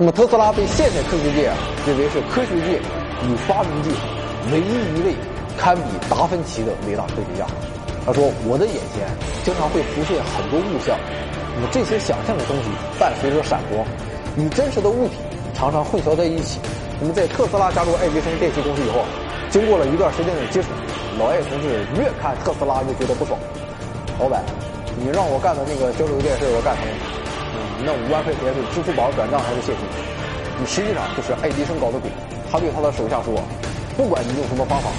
那么特斯拉被现代科学界认为是科学界与发明界唯一一位堪比达芬奇的伟大科学家。他说：“我的眼前经常会浮现很多物象，那么这些想象的东西伴随着闪光，与真实的物体常常混淆在一起。那么在特斯拉加入爱迪生电气公司以后，经过了一段时间的接触，老爱同志越看特斯拉越觉得不爽。老板，你让我干的那个交流电视我干成了，那五万块钱是支付宝转账还是现金？你实际上就是爱迪生搞的鬼。他对他的手下说：不管你用什么方法。”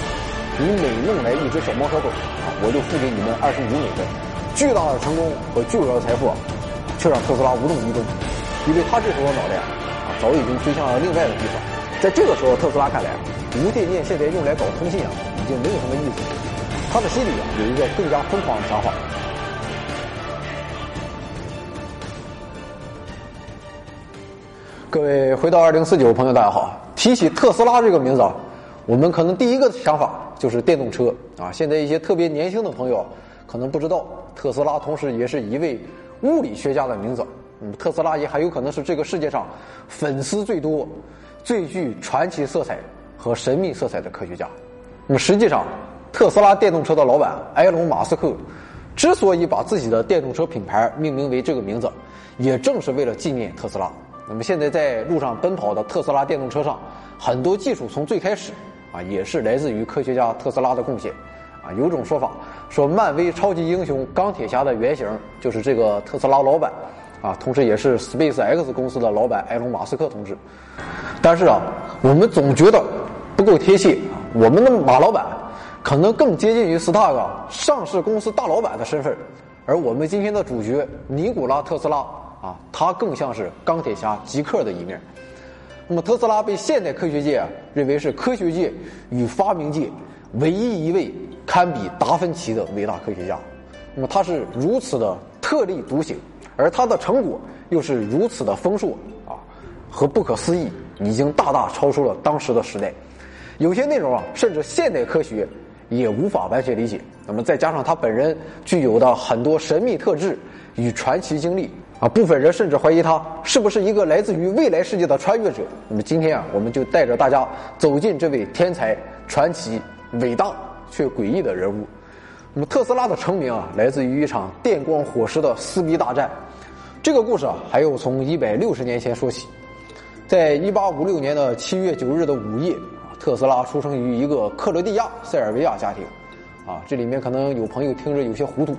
你每弄来一只小猫小狗，我就付给你们二十五美分。巨大的成功和巨额的财富，却让特斯拉无动于衷，因为他这时候脑袋啊，早已经飞向了另外的地方。在这个时候，特斯拉看来，无线电现在用来搞通信啊，已经没有什么意思。他的心里啊，有一个更加疯狂的想法。各位回到二零四九，朋友大家好。提起特斯拉这个名字啊，我们可能第一个想法。就是电动车啊！现在一些特别年轻的朋友可能不知道，特斯拉同时也是一位物理学家的名字。嗯，特斯拉也还有可能是这个世界上粉丝最多、最具传奇色彩和神秘色彩的科学家。那么实际上，特斯拉电动车的老板埃隆·马斯克之所以把自己的电动车品牌命名为这个名字，也正是为了纪念特斯拉。那么现在在路上奔跑的特斯拉电动车上，很多技术从最开始。啊，也是来自于科学家特斯拉的贡献。啊，有种说法说，漫威超级英雄钢铁侠的原型就是这个特斯拉老板，啊，同时也是 Space X 公司的老板埃隆·马斯克同志。但是啊，我们总觉得不够贴切。我们的马老板可能更接近于 Star 上市公司大老板的身份，而我们今天的主角尼古拉·特斯拉啊，他更像是钢铁侠吉克的一面。那么特斯拉被现代科学界啊认为是科学界与发明界唯一一位堪比达芬奇的伟大科学家。那么他是如此的特立独行，而他的成果又是如此的丰硕啊和不可思议，已经大大超出了当时的时代。有些内容啊，甚至现代科学也无法完全理解。那么再加上他本人具有的很多神秘特质与传奇经历。啊，部分人甚至怀疑他是不是一个来自于未来世界的穿越者。那么今天啊，我们就带着大家走进这位天才、传奇、伟大却诡异的人物。那么特斯拉的成名啊，来自于一场电光火石的撕逼大战。这个故事啊，还要从一百六十年前说起。在一八五六年的七月九日的午夜，特斯拉出生于一个克罗地亚塞尔维亚家庭。啊，这里面可能有朋友听着有些糊涂。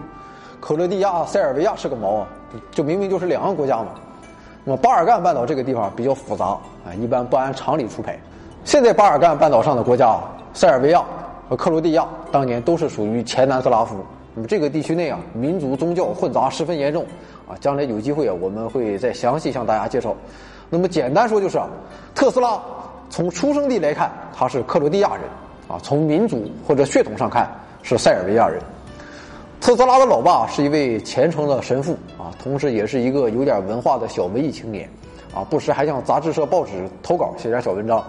克罗地亚、塞尔维亚是个毛啊，这明明就是两个国家嘛。那么巴尔干半岛这个地方比较复杂啊，一般不按常理出牌。现在巴尔干半岛上的国家，塞尔维亚和克罗地亚当年都是属于前南斯拉夫。那么这个地区内啊，民族宗教混杂十分严重啊。将来有机会啊，我们会再详细向大家介绍。那么简单说就是啊，特斯拉从出生地来看他是克罗地亚人啊，从民族或者血统上看是塞尔维亚人。特斯拉的老爸是一位虔诚的神父啊，同时也是一个有点文化的小文艺青年，啊，不时还向杂志社、报纸投稿写点小文章。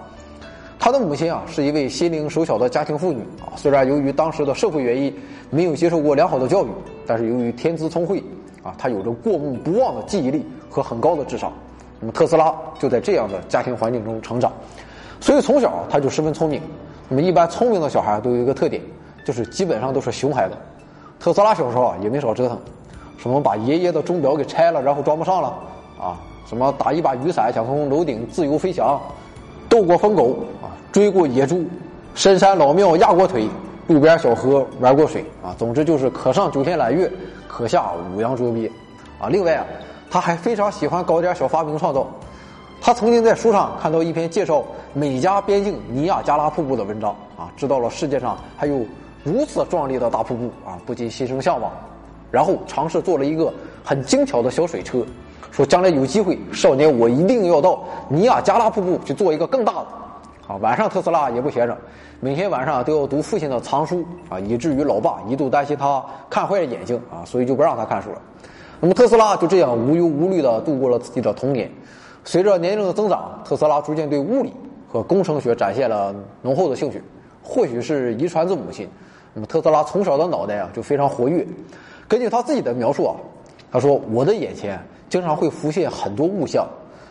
他的母亲啊是一位心灵手巧的家庭妇女啊，虽然由于当时的社会原因没有接受过良好的教育，但是由于天资聪慧啊，他有着过目不忘的记忆力和很高的智商。那么特斯拉就在这样的家庭环境中成长，所以从小他就十分聪明。那么一般聪明的小孩都有一个特点，就是基本上都是熊孩子。特斯拉小时候啊也没少折腾，什么把爷爷的钟表给拆了，然后装不上了啊，什么打一把雨伞想从楼顶自由飞翔，斗过疯狗啊，追过野猪，深山老庙压过腿，路边小河玩过水啊，总之就是可上九天揽月，可下五洋捉鳖啊。另外啊，他还非常喜欢搞点小发明创造，他曾经在书上看到一篇介绍美加边境尼亚加拉瀑布的文章啊，知道了世界上还有。如此壮丽的大瀑布啊，不禁心生向往，然后尝试做了一个很精巧的小水车，说将来有机会，少年我一定要到尼亚加拉瀑布去做一个更大的。啊，晚上特斯拉也不闲着，每天晚上都要读父亲的藏书啊，以至于老爸一度担心他看坏了眼睛啊，所以就不让他看书了。那么特斯拉就这样无忧无虑地度过了自己的童年。随着年龄的增长，特斯拉逐渐对物理和工程学展现了浓厚的兴趣，或许是遗传自母亲。那么特斯拉从小的脑袋啊就非常活跃，根据他自己的描述啊，他说我的眼前经常会浮现很多物象，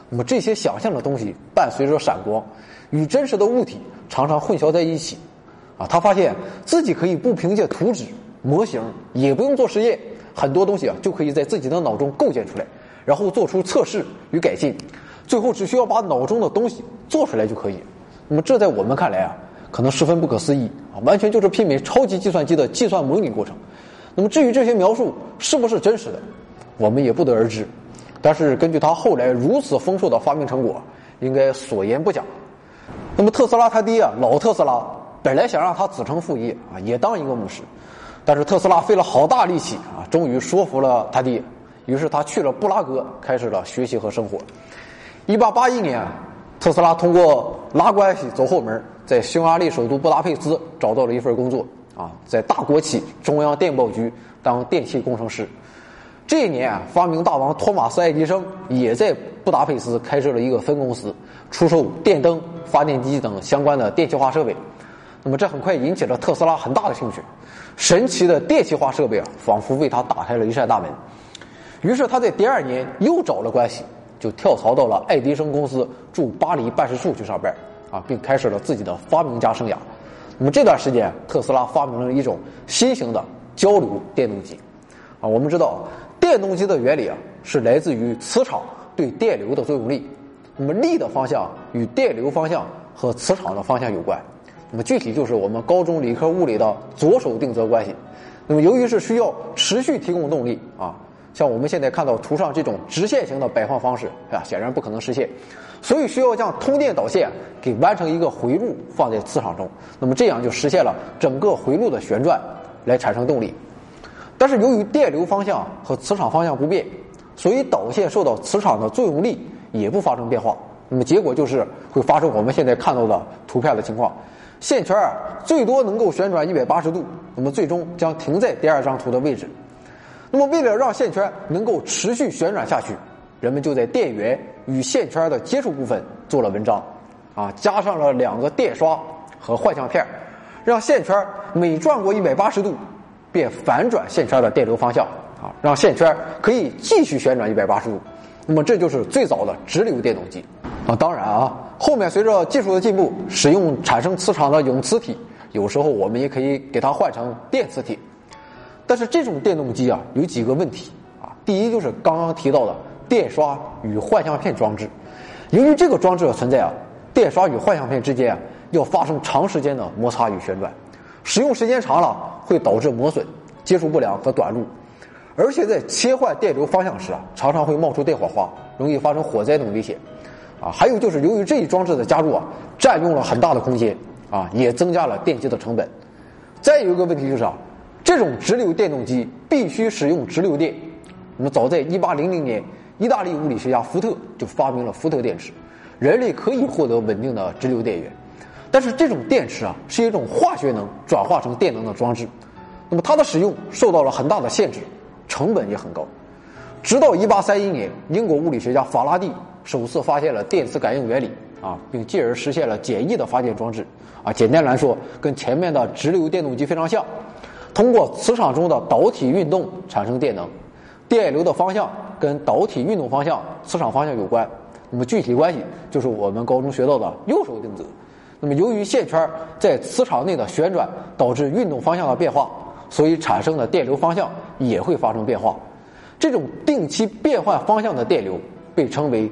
那么这些想象的东西伴随着闪光，与真实的物体常常混淆在一起。啊，他发现自己可以不凭借图纸、模型，也不用做实验，很多东西啊就可以在自己的脑中构建出来，然后做出测试与改进，最后只需要把脑中的东西做出来就可以。那么这在我们看来啊，可能十分不可思议啊，完全就是媲美超级计算机的计算模拟过程。那么至于这些描述是不是真实的，我们也不得而知。但是根据他后来如此丰硕的发明成果，应该所言不假。那么特斯拉他爹啊，老特斯拉本来想让他子承父业啊，也当一个牧师，但是特斯拉费了好大力气啊，终于说服了他爹。于是他去了布拉格，开始了学习和生活。一八八一年，特斯拉通过拉关系走后门，在匈牙利首都布达佩斯找到了一份工作啊，在大国企中央电报局当电气工程师。这一年，发明大王托马斯·爱迪生也在布达佩斯开设了一个分公司，出售电灯、发电机等相关的电气化设备。那么，这很快引起了特斯拉很大的兴趣。神奇的电气化设备啊，仿佛为他打开了一扇大门。于是，他在第二年又找了关系，就跳槽到了爱迪生公司驻巴黎办事处去上班啊，并开始了自己的发明家生涯。那么这段时间，特斯拉发明了一种新型的交流电动机啊，我们知道。电动机的原理啊，是来自于磁场对电流的作用力。那么力的方向与电流方向和磁场的方向有关。那么具体就是我们高中理科物理的左手定则关系。那么由于是需要持续提供动力啊，像我们现在看到图上这种直线型的摆放方式啊，显然不可能实现。所以需要将通电导线给弯成一个回路放在磁场中，那么这样就实现了整个回路的旋转，来产生动力。但是由于电流方向和磁场方向不变，所以导线受到磁场的作用力也不发生变化。那么结果就是会发生我们现在看到的图片的情况，线圈啊最多能够旋转一百八十度，那么最终将停在第二张图的位置。那么为了让线圈能够持续旋转下去，人们就在电源与线圈的接触部分做了文章，啊，加上了两个电刷和幻象片，让线圈每转过一百八十度。便反转线圈的电流方向啊，让线圈可以继续旋转一百八十度。那么这就是最早的直流电动机啊。当然啊，后面随着技术的进步，使用产生磁场的永磁体，有时候我们也可以给它换成电磁体。但是这种电动机啊，有几个问题啊。第一就是刚刚提到的电刷与幻象片装置，由于这个装置的存在啊，电刷与幻象片之间啊要发生长时间的摩擦与旋转。使用时间长了会导致磨损、接触不良和短路，而且在切换电流方向时啊，常常会冒出电火花，容易发生火灾等危险。啊，还有就是由于这一装置的加入啊，占用了很大的空间啊，也增加了电机的成本。再有一个问题就是啊，这种直流电动机必须使用直流电。那么早在1800年，意大利物理学家福特就发明了福特电池，人类可以获得稳定的直流电源。但是这种电池啊，是一种化学能转化成电能的装置，那么它的使用受到了很大的限制，成本也很高。直到1831年，英国物理学家法拉第首次发现了电磁感应原理啊，并进而实现了简易的发电装置啊。简单来说，跟前面的直流电动机非常像，通过磁场中的导体运动产生电能，电流的方向跟导体运动方向、磁场方向有关。那么具体关系就是我们高中学到的右手定则。那么，由于线圈在磁场内的旋转导致运动方向的变化，所以产生的电流方向也会发生变化。这种定期变换方向的电流被称为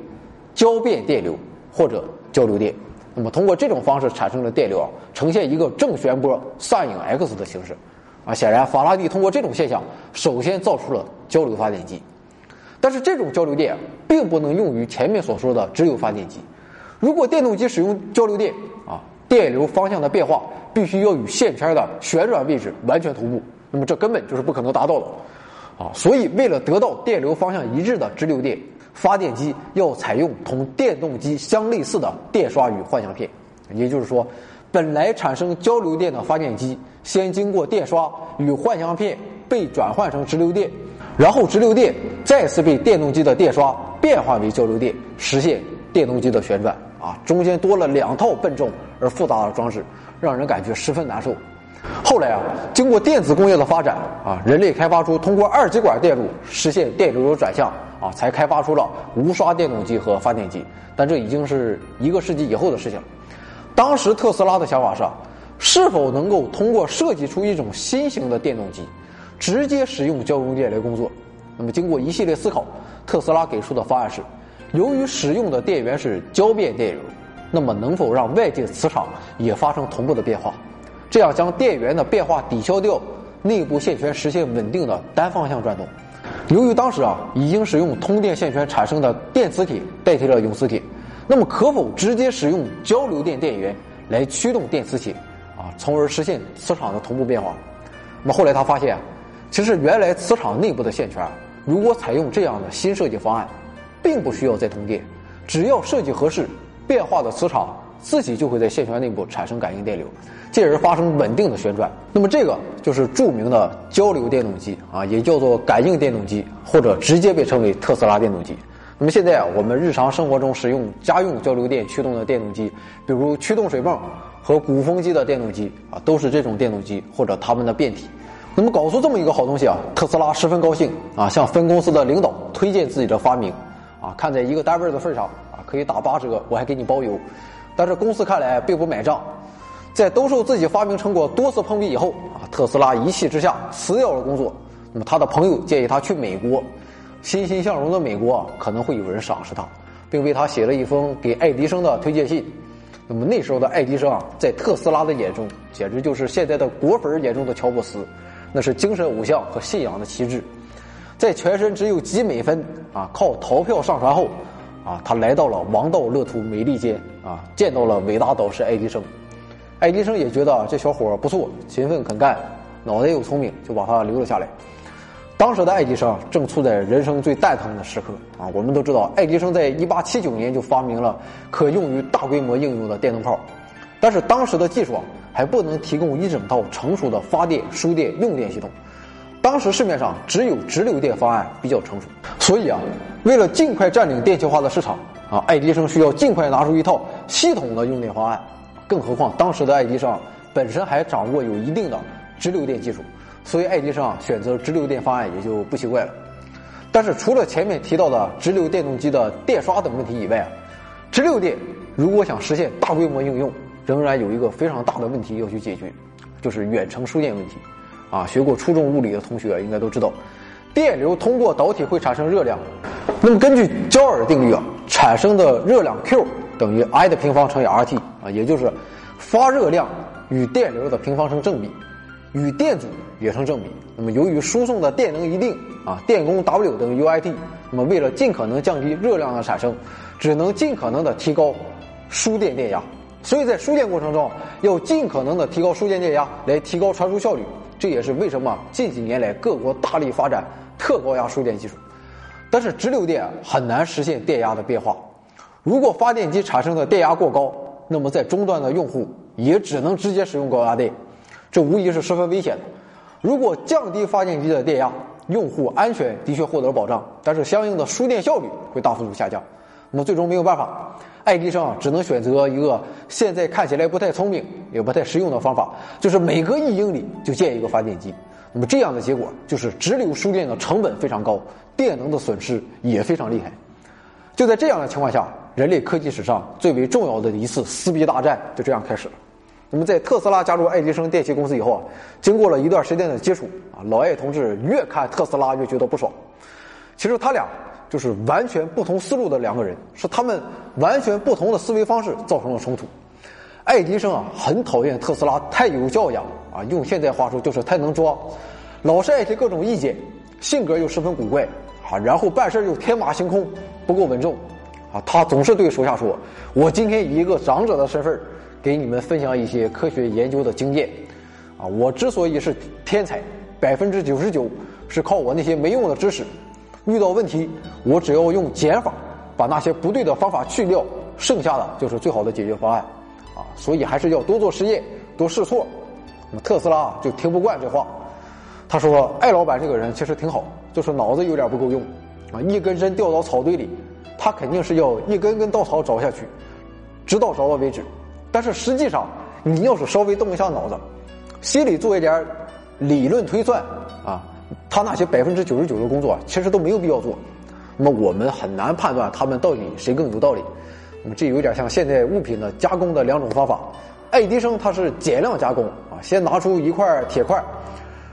交变电流或者交流电。那么，通过这种方式产生的电流啊，呈现一个正弦波 sin x 的形式。啊，显然法拉第通过这种现象，首先造出了交流发电机。但是，这种交流电并不能用于前面所说的直流发电机。如果电动机使用交流电，啊，电流方向的变化必须要与线圈的旋转位置完全同步，那么这根本就是不可能达到的，啊，所以为了得到电流方向一致的直流电，发电机要采用同电动机相类似的电刷与换向片，也就是说，本来产生交流电的发电机先经过电刷与换向片被转换成直流电，然后直流电再次被电动机的电刷变换为交流电，实现电动机的旋转。啊，中间多了两套笨重而复杂的装置，让人感觉十分难受。后来啊，经过电子工业的发展啊，人类开发出通过二极管电路实现电流的转向啊，才开发出了无刷电动机和发电机。但这已经是一个世纪以后的事情了。当时特斯拉的想法是，是否能够通过设计出一种新型的电动机，直接使用交流电来工作？那么经过一系列思考，特斯拉给出的方案是：由于使用的电源是交变电流，那么能否让外界磁场也发生同步的变化？这样将电源的变化抵消掉，内部线圈实现稳定的单方向转动。由于当时啊已经使用通电线圈产生的电磁铁代替了永磁铁，那么可否直接使用交流电电源来驱动电磁铁啊，从而实现磁场的同步变化？那么后来他发现，其实原来磁场内部的线圈，如果采用这样的新设计方案，并不需要再通电，只要设计合适，变化的磁场自己就会在线圈内部产生感应电流。进而发生稳定的旋转，那么这个就是著名的交流电动机啊，也叫做感应电动机，或者直接被称为特斯拉电动机。那么现在啊，我们日常生活中使用家用交流电驱动的电动机，比如驱动水泵和鼓风机的电动机啊，都是这种电动机或者它们的变体。那么搞出这么一个好东西啊，特斯拉十分高兴啊，向分公司的领导推荐自己的发明啊，看在一个单位的份上啊，可以打八折，我还给你包邮。但是公司看来并不买账。在兜售自己发明成果多次碰壁以后啊，特斯拉一气之下辞掉了工作。那么他的朋友建议他去美国，欣欣向荣的美国可能会有人赏识他，并为他写了一封给爱迪生的推荐信。那么那时候的爱迪生啊，在特斯拉的眼中简直就是现在的果粉眼中的乔布斯，那是精神偶像和信仰的旗帜。在全身只有几美分啊，靠逃票上船后啊，他来到了王道乐土美利坚啊，见到了伟大导师爱迪生。爱迪生也觉得这小伙不错，勤奋肯干，脑袋又聪明，就把他留了下来。当时的爱迪生正处在人生最蛋疼的时刻啊！我们都知道，爱迪生在一八七九年就发明了可用于大规模应用的电灯泡，但是当时的技术啊还不能提供一整套成熟的发电、输电、用电系统。当时市面上只有直流电方案比较成熟，所以啊，为了尽快占领电气化的市场啊，爱迪生需要尽快拿出一套系统的用电方案。更何况，当时的爱迪生本身还掌握有一定的直流电技术，所以爱迪生啊选择直流电方案也就不奇怪了。但是，除了前面提到的直流电动机的电刷等问题以外，直流电如果想实现大规模应用，仍然有一个非常大的问题要去解决，就是远程输电问题。啊，学过初中物理的同学应该都知道，电流通过导体会产生热量，那么根据焦耳定律啊，产生的热量 Q。等于 I 的平方乘以 RT 啊，也就是发热量与电流的平方成正比，与电阻也成正比。那么由于输送的电能一定啊，电功 W 等于 UIT。那么为了尽可能降低热量的产生，只能尽可能的提高输电电压。所以在输电过程中要尽可能的提高输电电压来提高传输效率。这也是为什么近几年来各国大力发展特高压输电技术。但是直流电很难实现电压的变化。如果发电机产生的电压过高，那么在终端的用户也只能直接使用高压电，这无疑是十分危险的。如果降低发电机的电压，用户安全的确获得了保障，但是相应的输电效率会大幅度下降。那么最终没有办法，爱迪生啊只能选择一个现在看起来不太聪明也不太实用的方法，就是每隔一英里就建一个发电机。那么这样的结果就是直流输电的成本非常高，电能的损失也非常厉害。就在这样的情况下。人类科技史上最为重要的一次撕逼大战就这样开始了。那么，在特斯拉加入爱迪生电器公司以后啊，经过了一段时间的接触啊，老艾同志越看特斯拉越觉得不爽。其实他俩就是完全不同思路的两个人，是他们完全不同的思维方式造成了冲突。爱迪生啊，很讨厌特斯拉太有教养啊，用现在话说就是太能装，老是爱提各种意见，性格又十分古怪啊，然后办事又天马行空，不够稳重。啊，他总是对手下说：“我今天以一个长者的身份，给你们分享一些科学研究的经验。啊，我之所以是天才，百分之九十九是靠我那些没用的知识。遇到问题，我只要用减法，把那些不对的方法去掉，剩下的就是最好的解决方案。啊，所以还是要多做实验，多试错。那么特斯拉就听不惯这话，他说：艾老板这个人其实挺好，就是脑子有点不够用。啊，一根针掉到草堆里。”他肯定是要一根根稻草找下去，直到找到为止。但是实际上，你要是稍微动一下脑子，心里做一点理论推算啊，他那些百分之九十九的工作其实都没有必要做。那么我们很难判断他们到底谁更有道理。那么这有点像现在物品的加工的两种方法。爱迪生他是减量加工啊，先拿出一块铁块，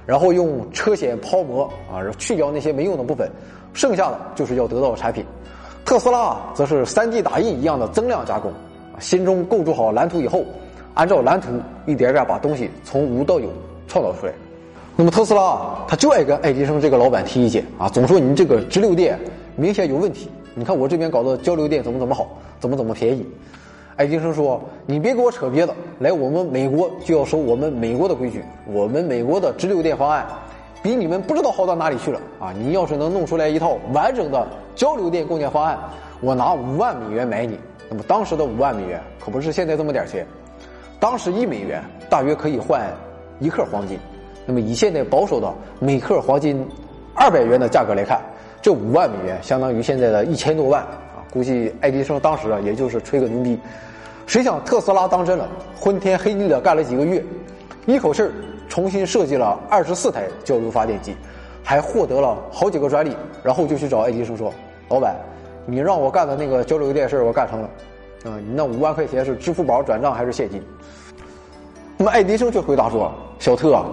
然后用车铣抛磨啊，去掉那些没用的部分，剩下的就是要得到产品。特斯拉则是三 D 打印一样的增量加工，心中构筑好蓝图以后，按照蓝图一点点把东西从无到有创造出来。那么特斯拉他就爱跟爱迪生这个老板提意见啊，总说你这个直流电明显有问题。你看我这边搞的交流电怎么怎么好，怎么怎么便宜。爱迪生说：“你别给我扯别的，来我们美国就要守我们美国的规矩。我们美国的直流电方案，比你们不知道好到哪里去了啊！你要是能弄出来一套完整的交流电供电方案，我拿五万美元买你。那么当时的五万美元可不是现在这么点钱，当时一美元大约可以换一克黄金。那么以现在保守的每克黄金二百元的价格来看，这五万美元相当于现在的一千多万啊！估计爱迪生当时啊，也就是吹个牛逼。”谁想特斯拉当真了，昏天黑地的干了几个月，一口气儿重新设计了二十四台交流发电机，还获得了好几个专利，然后就去找爱迪生说：“老板，你让我干的那个交流电事我干成了，啊，你那五万块钱是支付宝转账还是现金？”那么爱迪生却回答说：“小特，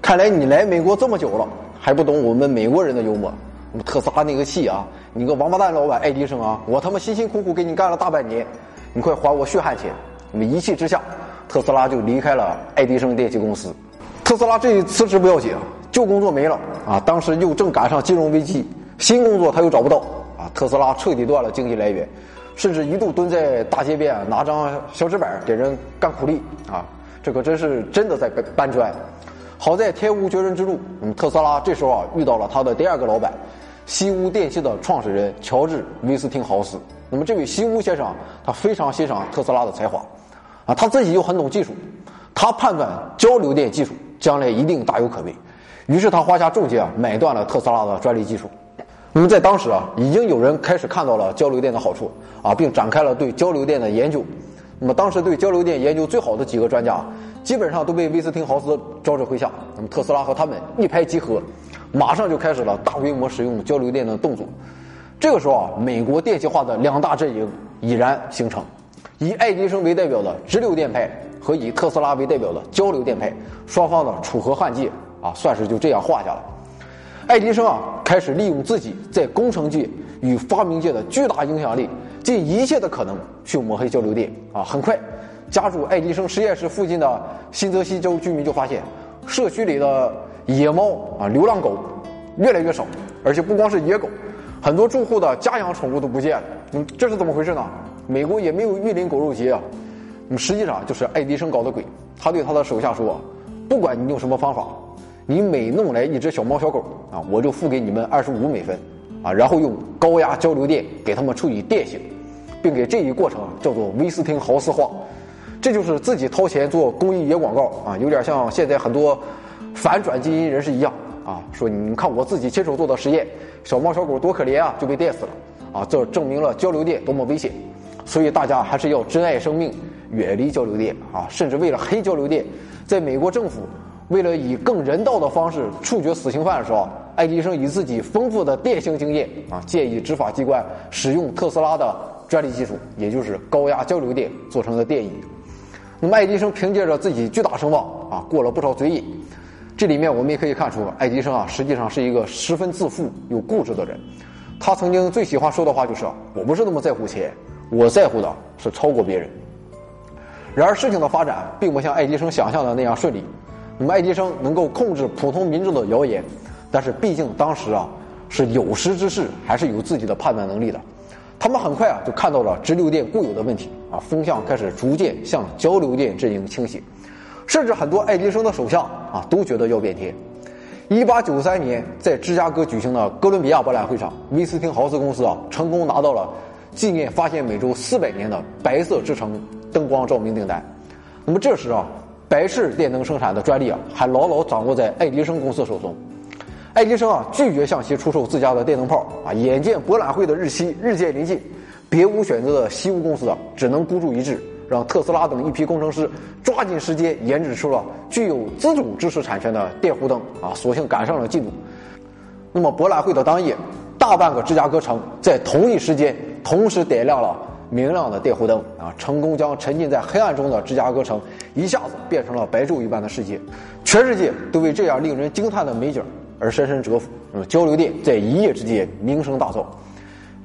看来你来美国这么久了，还不懂我们美国人的幽默。那么特斯拉那个气啊，你个王八蛋老板爱迪生啊，我他妈辛辛苦苦给你干了大半年。”你快还我血汗钱！那么一气之下，特斯拉就离开了爱迪生电器公司。特斯拉这一辞职不要紧，旧工作没了啊！当时又正赶上金融危机，新工作他又找不到啊！特斯拉彻底断了经济来源，甚至一度蹲在大街边拿张小纸板给人干苦力啊！这可真是真的在搬砖。好在天无绝人之路，嗯，特斯拉这时候啊遇到了他的第二个老板，西屋电器的创始人乔治·威斯汀豪斯。那么这位西屋先生，他非常欣赏特斯拉的才华，啊，他自己又很懂技术，他判断交流电技术将来一定大有可为，于是他花下重金啊，买断了特斯拉的专利技术。那么在当时啊，已经有人开始看到了交流电的好处啊，并展开了对交流电的研究。那么当时对交流电研究最好的几个专家，基本上都被威斯汀豪斯招至麾下。那么特斯拉和他们一拍即合，马上就开始了大规模使用交流电的动作。这个时候啊，美国电气化的两大阵营已然形成，以爱迪生为代表的直流电派和以特斯拉为代表的交流电派，双方的楚河汉界啊，算是就这样画下了。爱迪生啊，开始利用自己在工程界与发明界的巨大影响力，尽一切的可能去抹黑交流电啊。很快，家住爱迪生实验室附近的新泽西州居民就发现，社区里的野猫啊、流浪狗越来越少，而且不光是野狗。很多住户的家养宠物都不见了，嗯，这是怎么回事呢？美国也没有玉林狗肉节啊，嗯，实际上就是爱迪生搞的鬼。他对他的手下说：“不管你用什么方法，你每弄来一只小猫小狗啊，我就付给你们二十五美分，啊，然后用高压交流电给他们处理电性，并给这一过程叫做威斯汀豪斯化。这就是自己掏钱做公益野广告啊，有点像现在很多反转基因人士一样啊，说你看我自己亲手做的实验。”小猫小狗多可怜啊，就被电死了，啊，这证明了交流电多么危险，所以大家还是要珍爱生命，远离交流电啊！甚至为了黑交流电，在美国政府为了以更人道的方式处决死刑犯的时候，爱迪生以自己丰富的电刑经验啊，建议执法机关使用特斯拉的专利技术，也就是高压交流电做成的电椅。那么爱迪生凭借着自己巨大声望啊，过了不少嘴瘾。这里面我们也可以看出，爱迪生啊，实际上是一个十分自负又固执的人。他曾经最喜欢说的话就是：“我不是那么在乎钱，我在乎的是超过别人。”然而事情的发展并不像爱迪生想象的那样顺利。那么爱迪生能够控制普通民众的谣言，但是毕竟当时啊是有识之士，还是有自己的判断能力的。他们很快啊就看到了直流电固有的问题啊，风向开始逐渐向交流电阵营倾斜。甚至很多爱迪生的手下啊都觉得要变天。一八九三年，在芝加哥举行的哥伦比亚博览会上，威斯汀豪斯公司啊成功拿到了纪念发现美洲四百年的白色之城灯光照明订单。那么这时啊，白炽电灯生产的专利啊还牢牢掌握在爱迪生公司手中。爱迪生啊拒绝向其出售自家的电灯泡啊，眼见博览会的日期日渐临近，别无选择的西屋公司啊只能孤注一掷。让特斯拉等一批工程师抓抓紧时间研制出了具有自主知识产权的电弧灯啊，索性赶上了进度。那么博览会的当夜，大半个芝加哥城在同一时间同时点亮了明亮的电弧灯啊，成功将沉浸在黑暗中的芝加哥城一下子变成了白昼一般的世界。全世界都为这样令人惊叹的美景而深深折服。那么交流电在一夜之间名声大噪。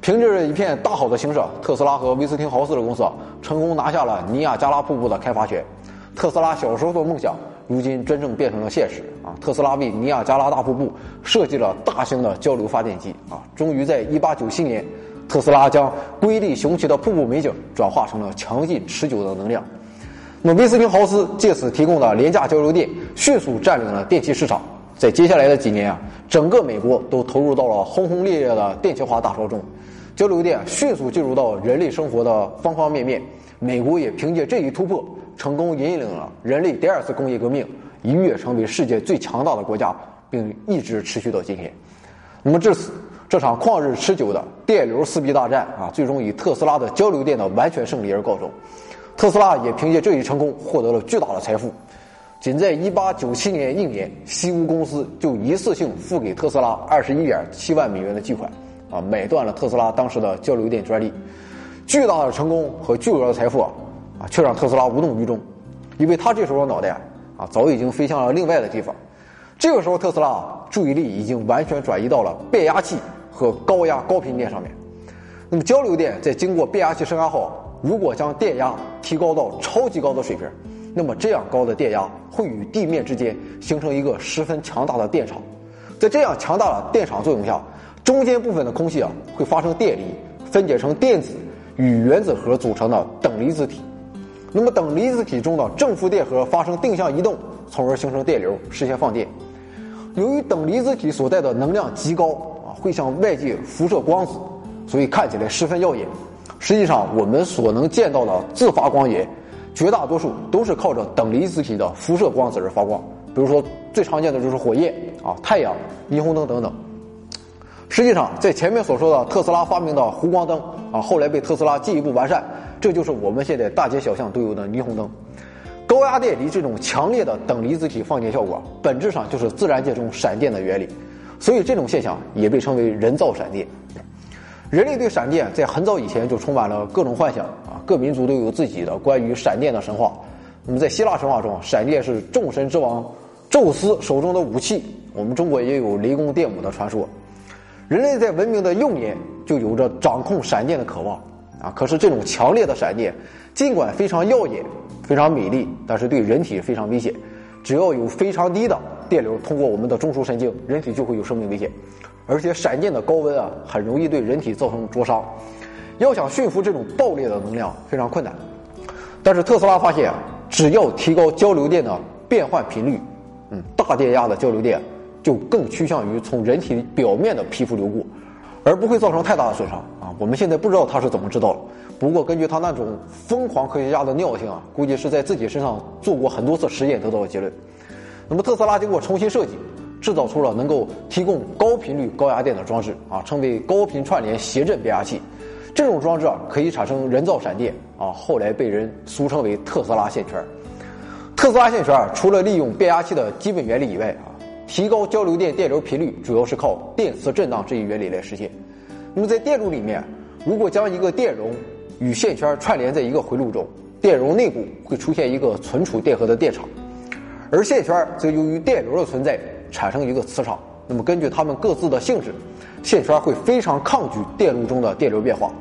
凭借着一片大好的形势，特斯拉和威斯汀豪斯的公司啊成功拿下了尼亚加拉瀑布的开发权。特斯拉小时候的梦想，如今真正变成了现实啊！特斯拉为尼亚加拉大瀑布设计了大型的交流发电机啊！终于在1897年，特斯拉将瑰丽雄奇的瀑布美景转化成了强劲持久的能量。那么威斯汀豪斯借此提供的廉价交流电，迅速占领了电气市场。在接下来的几年啊，整个美国都投入到了轰轰烈烈的电气化大潮中。交流电迅速进入到人类生活的方方面面，美国也凭借这一突破，成功引领了人类第二次工业革命，一跃成为世界最强大的国家，并一直持续到今天。那么至此，这场旷日持久的电流撕逼大战啊，最终以特斯拉的交流电的完全胜利而告终。特斯拉也凭借这一成功获得了巨大的财富，仅在1897年一年，西屋公司就一次性付给特斯拉21.7万美元的巨款。啊，买断了特斯拉当时的交流电专利，巨大的成功和巨额的财富啊，啊，却让特斯拉无动于衷，因为他这时候脑袋啊，早已经飞向了另外的地方。这个时候，特斯拉注意力已经完全转移到了变压器和高压高频电上面。那么，交流电在经过变压器升压后，如果将电压提高到超级高的水平，那么这样高的电压会与地面之间形成一个十分强大的电场，在这样强大的电场作用下。中间部分的空气啊，会发生电离，分解成电子与原子核组成的等离子体。那么等离子体中的正负电荷发生定向移动，从而形成电流，实现放电。由于等离子体所带的能量极高，会向外界辐射光子，所以看起来十分耀眼。实际上，我们所能见到的自发光源，绝大多数都是靠着等离子体的辐射光子而发光。比如说，最常见的就是火焰啊、太阳、霓虹灯等等。实际上，在前面所说的特斯拉发明的弧光灯啊，后来被特斯拉进一步完善，这就是我们现在大街小巷都有的霓虹灯。高压电离这种强烈的等离子体放电效果，本质上就是自然界中闪电的原理，所以这种现象也被称为人造闪电。人类对闪电在很早以前就充满了各种幻想啊，各民族都有自己的关于闪电的神话。那么在希腊神话中，闪电是众神之王宙斯手中的武器，我们中国也有雷公电母的传说。人类在文明的幼年就有着掌控闪电的渴望啊！可是这种强烈的闪电，尽管非常耀眼、非常美丽，但是对人体非常危险。只要有非常低的电流通过我们的中枢神经，人体就会有生命危险。而且闪电的高温啊，很容易对人体造成灼伤。要想驯服这种爆裂的能量非常困难。但是特斯拉发现啊，只要提高交流电的变换频率，嗯，大电压的交流电。就更趋向于从人体表面的皮肤流过，而不会造成太大的损伤啊！我们现在不知道他是怎么知道的，不过根据他那种疯狂科学家的尿性啊，估计是在自己身上做过很多次实验得到的结论。那么特斯拉经过重新设计，制造出了能够提供高频率高压电的装置啊，称为高频串联谐振变压器。这种装置啊可以产生人造闪电啊，后来被人俗称为特斯拉线圈。特斯拉线圈啊除了利用变压器的基本原理以外啊。提高交流电电流频率主要是靠电磁振荡这一原理来实现。那么在电路里面，如果将一个电容与线圈串联在一个回路中，电容内部会出现一个存储电荷的电场，而线圈则由于电流的存在产生一个磁场。那么根据它们各自的性质，线圈会非常抗拒电路中的电流变化，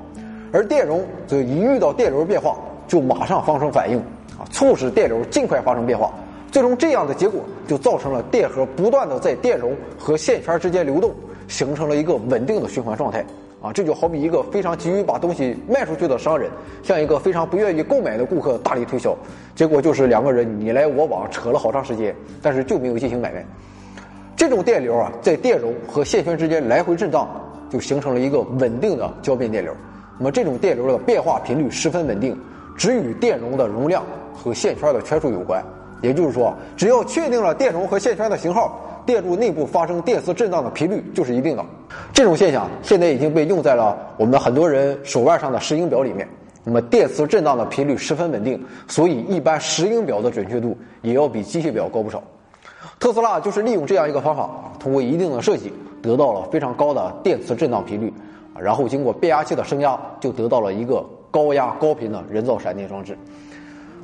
而电容则一遇到电流变化就马上发生反应，啊，促使电流尽快发生变化。最终，这样的结果就造成了电荷不断的在电容和线圈之间流动，形成了一个稳定的循环状态。啊，这就好比一个非常急于把东西卖出去的商人，向一个非常不愿意购买的顾客大力推销，结果就是两个人你来我往，扯了好长时间，但是就没有进行买卖。这种电流啊，在电容和线圈之间来回震荡，就形成了一个稳定的交变电流。那么，这种电流的变化频率十分稳定，只与电容的容量和线圈的圈数有关。也就是说，只要确定了电容和线圈的型号，电路内部发生电磁振荡的频率就是一定的。这种现象现在已经被用在了我们很多人手腕上的石英表里面。那么电磁震荡的频率十分稳定，所以一般石英表的准确度也要比机械表高不少。特斯拉就是利用这样一个方法，通过一定的设计，得到了非常高的电磁震荡频率，然后经过变压器的升压，就得到了一个高压高频的人造闪电装置。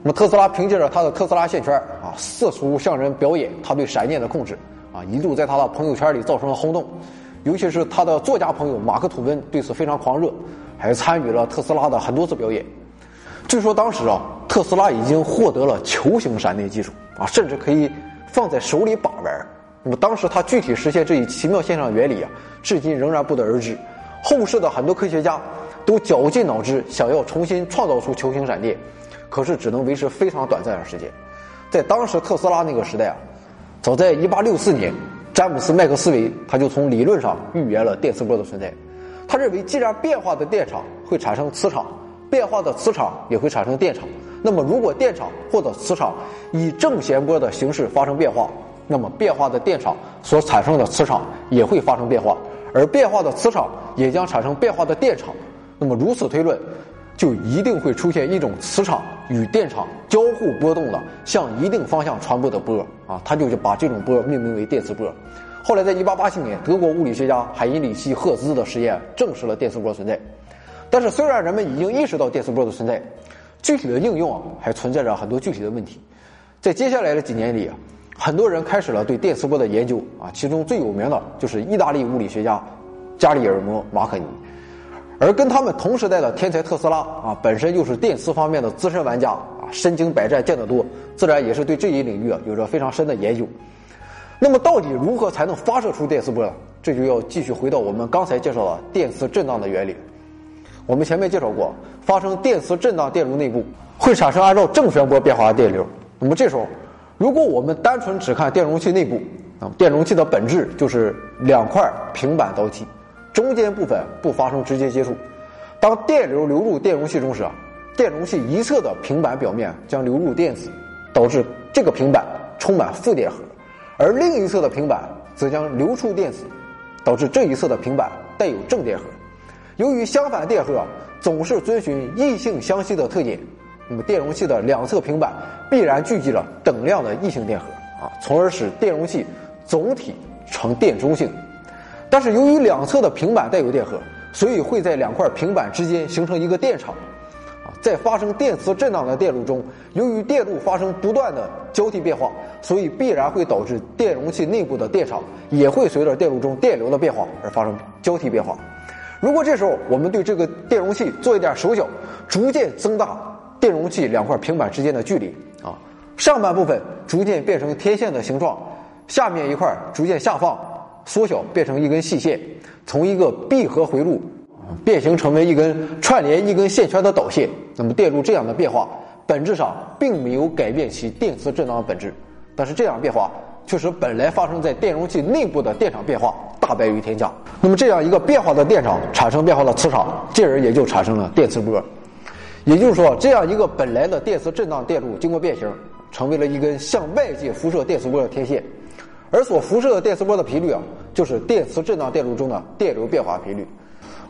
那么特斯拉凭借着他的特斯拉线圈啊，四处向人表演他对闪电的控制啊，一度在他的朋友圈里造成了轰动，尤其是他的作家朋友马克吐温对此非常狂热，还参与了特斯拉的很多次表演。据说当时啊，特斯拉已经获得了球形闪电技术啊，甚至可以放在手里把玩。那么当时他具体实现这一奇妙现象原理啊，至今仍然不得而知。后世的很多科学家都绞尽脑汁想要重新创造出球形闪电。可是只能维持非常短暂的时间，在当时特斯拉那个时代啊，早在一八六四年，詹姆斯麦克斯韦他就从理论上预言了电磁波的存在。他认为，既然变化的电场会产生磁场，变化的磁场也会产生电场，那么如果电场或者磁场以正弦波的形式发生变化，那么变化的电场所产生的磁场也会发生变化，而变化的磁场也将产生变化的电场。那么如此推论。就一定会出现一种磁场与电场交互波动的向一定方向传播的波啊，他就是把这种波命名为电磁波。后来在1887年，德国物理学家海因里希·赫兹的实验证实了电磁波存在。但是虽然人们已经意识到电磁波的存在，具体的应用啊还存在着很多具体的问题。在接下来的几年里啊，很多人开始了对电磁波的研究啊，其中最有名的就是意大利物理学家加里尔摩·马可尼。而跟他们同时代的天才特斯拉啊，本身又是电磁方面的资深玩家啊，身经百战，见得多，自然也是对这一领域啊有着非常深的研究。那么，到底如何才能发射出电磁波呢？这就要继续回到我们刚才介绍的电磁振荡的原理。我们前面介绍过，发生电磁振荡电路内部会产生按照正弦波变化的电流。那么这时候，如果我们单纯只看电容器内部，那么电容器的本质就是两块平板导体。中间部分不发生直接接触，当电流流入电容器中时啊，电容器一侧的平板表面将流入电子，导致这个平板充满负电荷，而另一侧的平板则将流出电子，导致这一侧的平板带有正电荷。由于相反电荷总是遵循异性相吸的特点，那么电容器的两侧平板必然聚集了等量的异性电荷啊，从而使电容器总体呈电中性。但是由于两侧的平板带有电荷，所以会在两块平板之间形成一个电场，啊，在发生电磁振荡的电路中，由于电路发生不断的交替变化，所以必然会导致电容器内部的电场也会随着电路中电流的变化而发生交替变化。如果这时候我们对这个电容器做一点手脚，逐渐增大电容器两块平板之间的距离，啊，上半部分逐渐变成天线的形状，下面一块逐渐下放。缩小变成一根细线，从一个闭合回路变形成为一根串联一根线圈的导线。那么电路这样的变化，本质上并没有改变其电磁振荡的本质，但是这样变化却使本来发生在电容器内部的电场变化大白于天下。那么这样一个变化的电场产生变化的磁场，进而也就产生了电磁波。也就是说，这样一个本来的电磁振荡电路经过变形，成为了一根向外界辐射电磁波的天线。而所辐射的电磁波的频率啊，就是电磁振荡电路中的电流变化频率。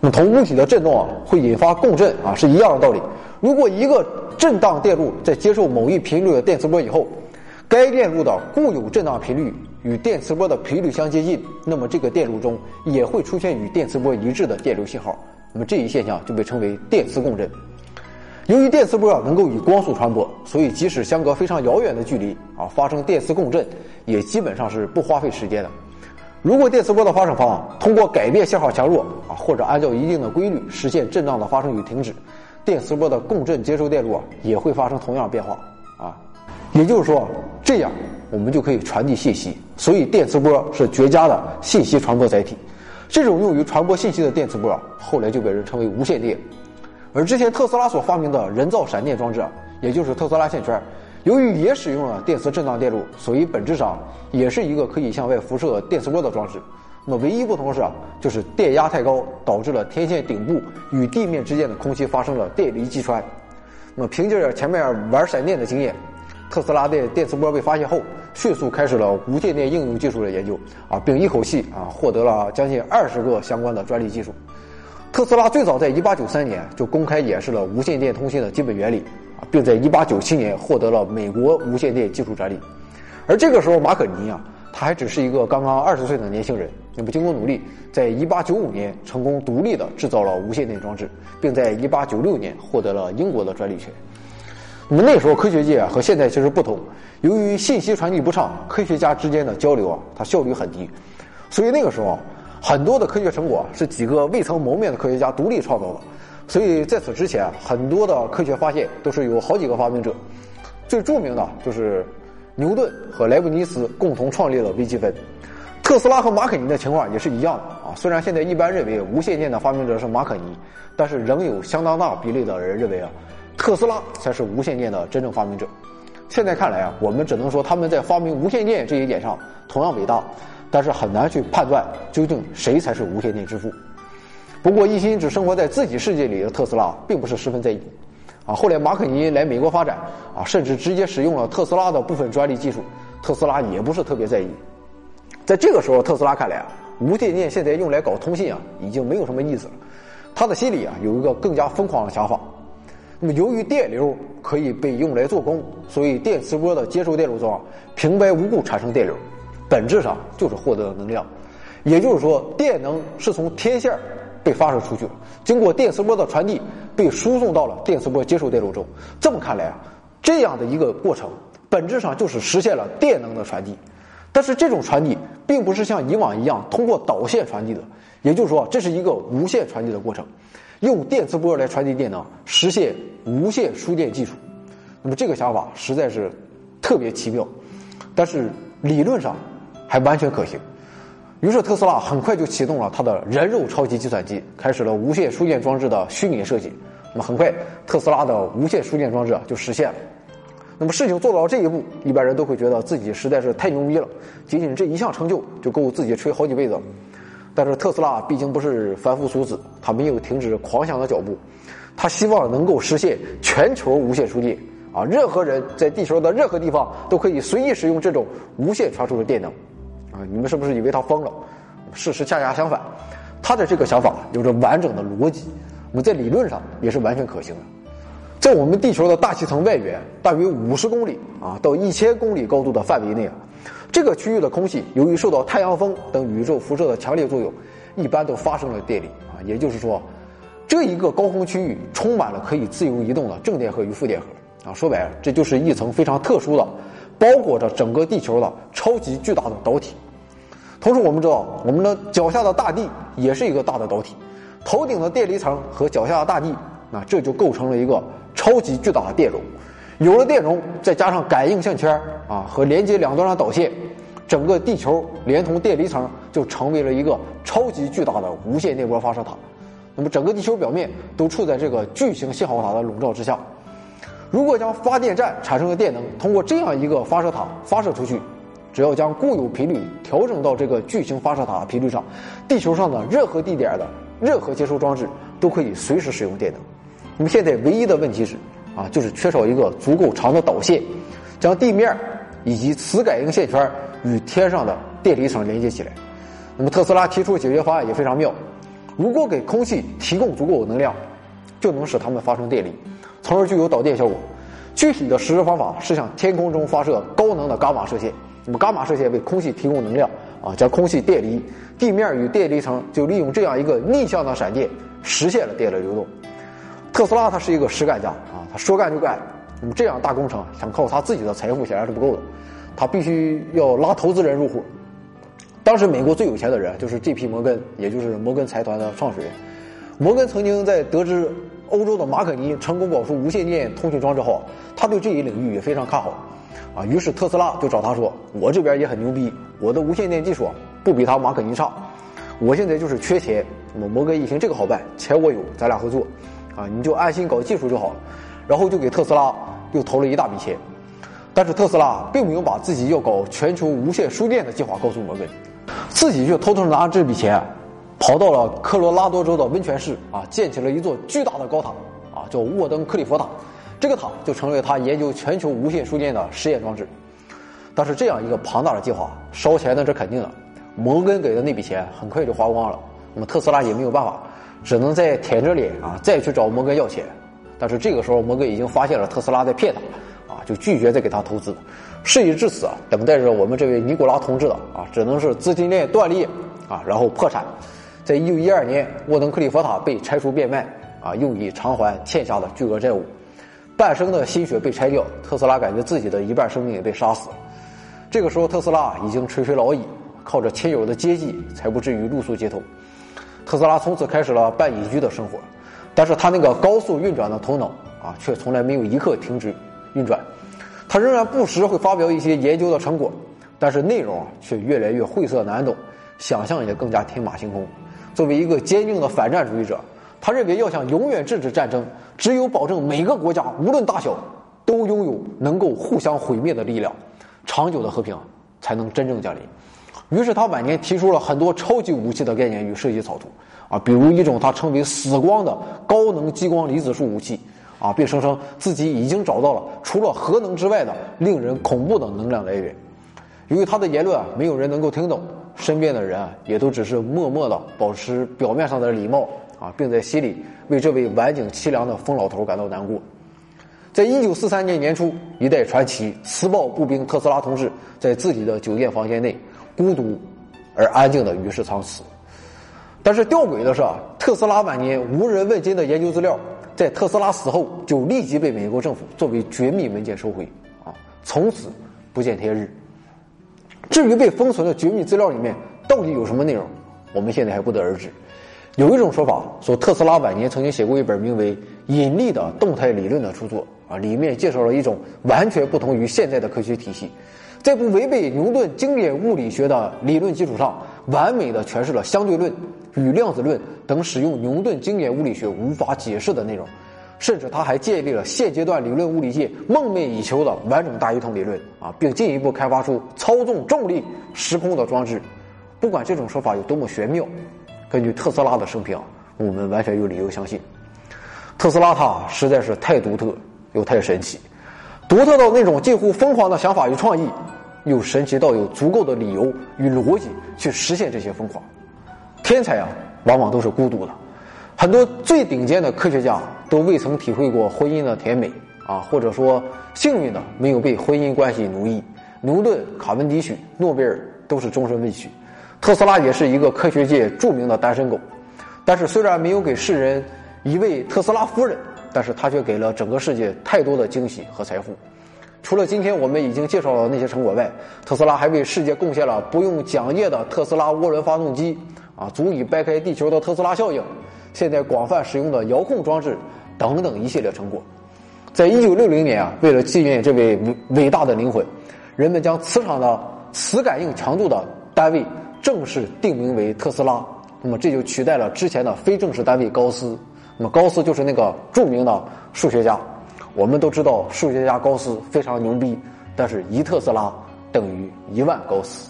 那么同物体的振动啊，会引发共振啊，是一样的道理。如果一个振荡电路在接受某一频率的电磁波以后，该电路的固有振荡频率与电磁波的频率相接近，那么这个电路中也会出现与电磁波一致的电流信号。那么这一现象就被称为电磁共振。由于电磁波啊能够以光速传播，所以即使相隔非常遥远的距离啊，发生电磁共振也基本上是不花费时间的。如果电磁波的发射方通过改变信号强弱啊，或者按照一定的规律实现震荡的发生与停止，电磁波的共振接收电路啊也会发生同样变化啊。也就是说，这样我们就可以传递信息。所以电磁波是绝佳的信息传播载体。这种用于传播信息的电磁波后来就被人称为无线电。而之前特斯拉所发明的人造闪电装置，也就是特斯拉线圈，由于也使用了电磁振荡电路，所以本质上也是一个可以向外辐射电磁波的装置。那么唯一不同是啊，就是电压太高，导致了天线顶部与地面之间的空气发生了电离击穿。那么凭借着前面玩闪电的经验，特斯拉的电磁波被发现后，迅速开始了无线电应用技术的研究啊，并一口气啊获得了将近二十个相关的专利技术。特斯拉最早在1893年就公开演示了无线电通信的基本原理，并在1897年获得了美国无线电技术专利。而这个时候，马可尼啊，他还只是一个刚刚二十岁的年轻人。那么经过努力，在1895年成功独立的制造了无线电装置，并在1896年获得了英国的专利权。那么那时候科学界啊和现在其实不同，由于信息传递不畅，科学家之间的交流啊，它效率很低，所以那个时候很多的科学成果是几个未曾谋面的科学家独立创造的。所以在此之前，很多的科学发现都是有好几个发明者。最著名的就是牛顿和莱布尼茨共同创立了微积分。特斯拉和马可尼的情况也是一样的啊。虽然现在一般认为无线电的发明者是马可尼，但是仍有相当大比例的人认为啊。特斯拉才是无线电的真正发明者。现在看来啊，我们只能说他们在发明无线电这一点上同样伟大，但是很难去判断究竟谁才是无线电之父。不过，一心只生活在自己世界里的特斯拉并不是十分在意。啊，后来马可尼来美国发展啊，甚至直接使用了特斯拉的部分专利技术，特斯拉也不是特别在意。在这个时候，特斯拉看来啊，无线电现在用来搞通信啊，已经没有什么意思了。他的心里啊，有一个更加疯狂的想法。那么，由于电流可以被用来做功，所以电磁波的接收电路中啊平白无故产生电流，本质上就是获得了能量。也就是说，电能是从天线被发射出去了，经过电磁波的传递，被输送到了电磁波接收电路中。这么看来啊，这样的一个过程，本质上就是实现了电能的传递。但是，这种传递并不是像以往一样通过导线传递的，也就是说，这是一个无线传递的过程。用电磁波来传递电能，实现无线输电技术。那么这个想法实在是特别奇妙，但是理论上还完全可行。于是特斯拉很快就启动了他的人肉超级计算机，开始了无线输电装置的虚拟设计。那么很快，特斯拉的无线输电装置就实现了。那么事情做到这一步，一般人都会觉得自己实在是太牛逼了，仅仅这一项成就就够自己吹好几辈子。但是特斯拉毕竟不是凡夫俗子，他没有停止狂想的脚步，他希望能够实现全球无线输电啊！任何人在地球的任何地方都可以随意使用这种无线传输的电能你们是不是以为他疯了？事实恰恰相反，他的这个想法有着完整的逻辑，我们在理论上也是完全可行的。在我们地球的大气层外缘，大约五十公里啊到一千公里高度的范围内啊。这个区域的空气由于受到太阳风等宇宙辐射的强烈作用，一般都发生了电离啊，也就是说，这一个高空区域充满了可以自由移动的正电荷与负电荷啊。说白了，这就是一层非常特殊的，包裹着整个地球的超级巨大的导体。同时，我们知道，我们的脚下的大地也是一个大的导体，头顶的电离层和脚下的大地，那这就构成了一个超级巨大的电容。有了电容，再加上感应线圈啊和连接两端的导线，整个地球连同电离层就成为了一个超级巨大的无线电波发射塔。那么整个地球表面都处在这个巨型信号塔的笼罩之下。如果将发电站产生的电能通过这样一个发射塔发射出去，只要将固有频率调整到这个巨型发射塔的频率上，地球上的任何地点的任何接收装置都可以随时使用电能。那么现在唯一的问题是。啊，就是缺少一个足够长的导线，将地面以及磁感应线圈与天上的电离层连接起来。那么特斯拉提出解决方案也非常妙，如果给空气提供足够的能量，就能使它们发生电离，从而具有导电效果。具体的实施方法是向天空中发射高能的伽马射线，那么伽马射线为空气提供能量，啊，将空气电离，地面与电离层就利用这样一个逆向的闪电实现了电流流动。特斯拉他是一个实干家啊。他说干就干，那么这样大工程想靠他自己的财富显然是不够的，他必须要拉投资人入伙。当时美国最有钱的人就是 J.P. 摩根，也就是摩根财团的创始人。摩根曾经在得知欧洲的马可尼成功搞出无线电通讯装置后，他对这一领域也非常看好，啊，于是特斯拉就找他说：“我这边也很牛逼，我的无线电技术不比他马可尼差，我现在就是缺钱。那么摩根一听这个好办，钱我有，咱俩合作，啊，你就安心搞技术就好了。”然后就给特斯拉又投了一大笔钱，但是特斯拉并没有把自己要搞全球无线输电的计划告诉摩根，自己却偷偷拿这笔钱，跑到了科罗拉多州的温泉市啊，建起了一座巨大的高塔啊，叫沃登克利佛塔。这个塔就成为他研究全球无线输电的实验装置。但是这样一个庞大的计划烧钱那是肯定的，摩根给的那笔钱很快就花光了，那么特斯拉也没有办法，只能再舔着脸啊再去找摩根要钱。但是这个时候，摩根已经发现了特斯拉在骗他，啊，就拒绝再给他投资。事已至此啊，等待着我们这位尼古拉同志的啊，只能是资金链断裂啊，然后破产。在一九一二年，沃登克利佛塔被拆除变卖啊，用以偿还欠下的巨额债务。半生的心血被拆掉，特斯拉感觉自己的一半生命也被杀死了。这个时候，特斯拉已经垂垂老矣，靠着亲友的接济，才不至于露宿街头。特斯拉从此开始了半隐居的生活。但是他那个高速运转的头脑啊，却从来没有一刻停止运转。他仍然不时会发表一些研究的成果，但是内容啊却越来越晦涩难懂，想象也更加天马行空。作为一个坚定的反战主义者，他认为要想永远制止战争，只有保证每个国家无论大小都拥有能够互相毁灭的力量，长久的和平才能真正降临。于是他晚年提出了很多超级武器的概念与设计草图。啊，比如一种他称为“死光”的高能激光离子束武器，啊，并声称自己已经找到了除了核能之外的令人恐怖的能量来源。由于他的言论啊，没有人能够听懂，身边的人啊，也都只是默默的保持表面上的礼貌啊，并在心里为这位晚景凄凉的疯老头感到难过。在一九四三年年初，一代传奇磁暴步兵特斯拉同志在自己的酒店房间内孤独而安静的与世长辞。但是吊诡的是啊，特斯拉晚年无人问津的研究资料，在特斯拉死后就立即被美国政府作为绝密文件收回，啊，从此不见天日。至于被封存的绝密资料里面到底有什么内容，我们现在还不得而知。有一种说法说，特斯拉晚年曾经写过一本名为《引力的动态理论》的著作，啊，里面介绍了一种完全不同于现在的科学体系，在不违背牛顿经典物理学的理论基础上，完美的诠释了相对论。与量子论等使用牛顿经典物理学无法解释的内容，甚至他还建立了现阶段理论物理界梦寐以求的完整大一统理论啊，并进一步开发出操纵重力时空的装置。不管这种说法有多么玄妙，根据特斯拉的生平，我们完全有理由相信，特斯拉他实在是太独特又太神奇，独特到那种近乎疯狂的想法与创意，又神奇到有足够的理由与逻辑去实现这些疯狂。天才啊，往往都是孤独的。很多最顶尖的科学家都未曾体会过婚姻的甜美啊，或者说幸运的没有被婚姻关系奴役。牛顿、卡文迪许、诺贝尔都是终身未娶，特斯拉也是一个科学界著名的单身狗。但是虽然没有给世人一位特斯拉夫人，但是他却给了整个世界太多的惊喜和财富。除了今天我们已经介绍了那些成果外，特斯拉还为世界贡献了不用桨叶的特斯拉涡轮发动机。啊，足以掰开地球的特斯拉效应，现在广泛使用的遥控装置等等一系列成果，在一九六零年啊，为了纪念这位伟伟大的灵魂，人们将磁场的磁感应强度的单位正式定名为特斯拉。那么这就取代了之前的非正式单位高斯。那么高斯就是那个著名的数学家。我们都知道数学家高斯非常牛逼，但是一特斯拉等于一万高斯。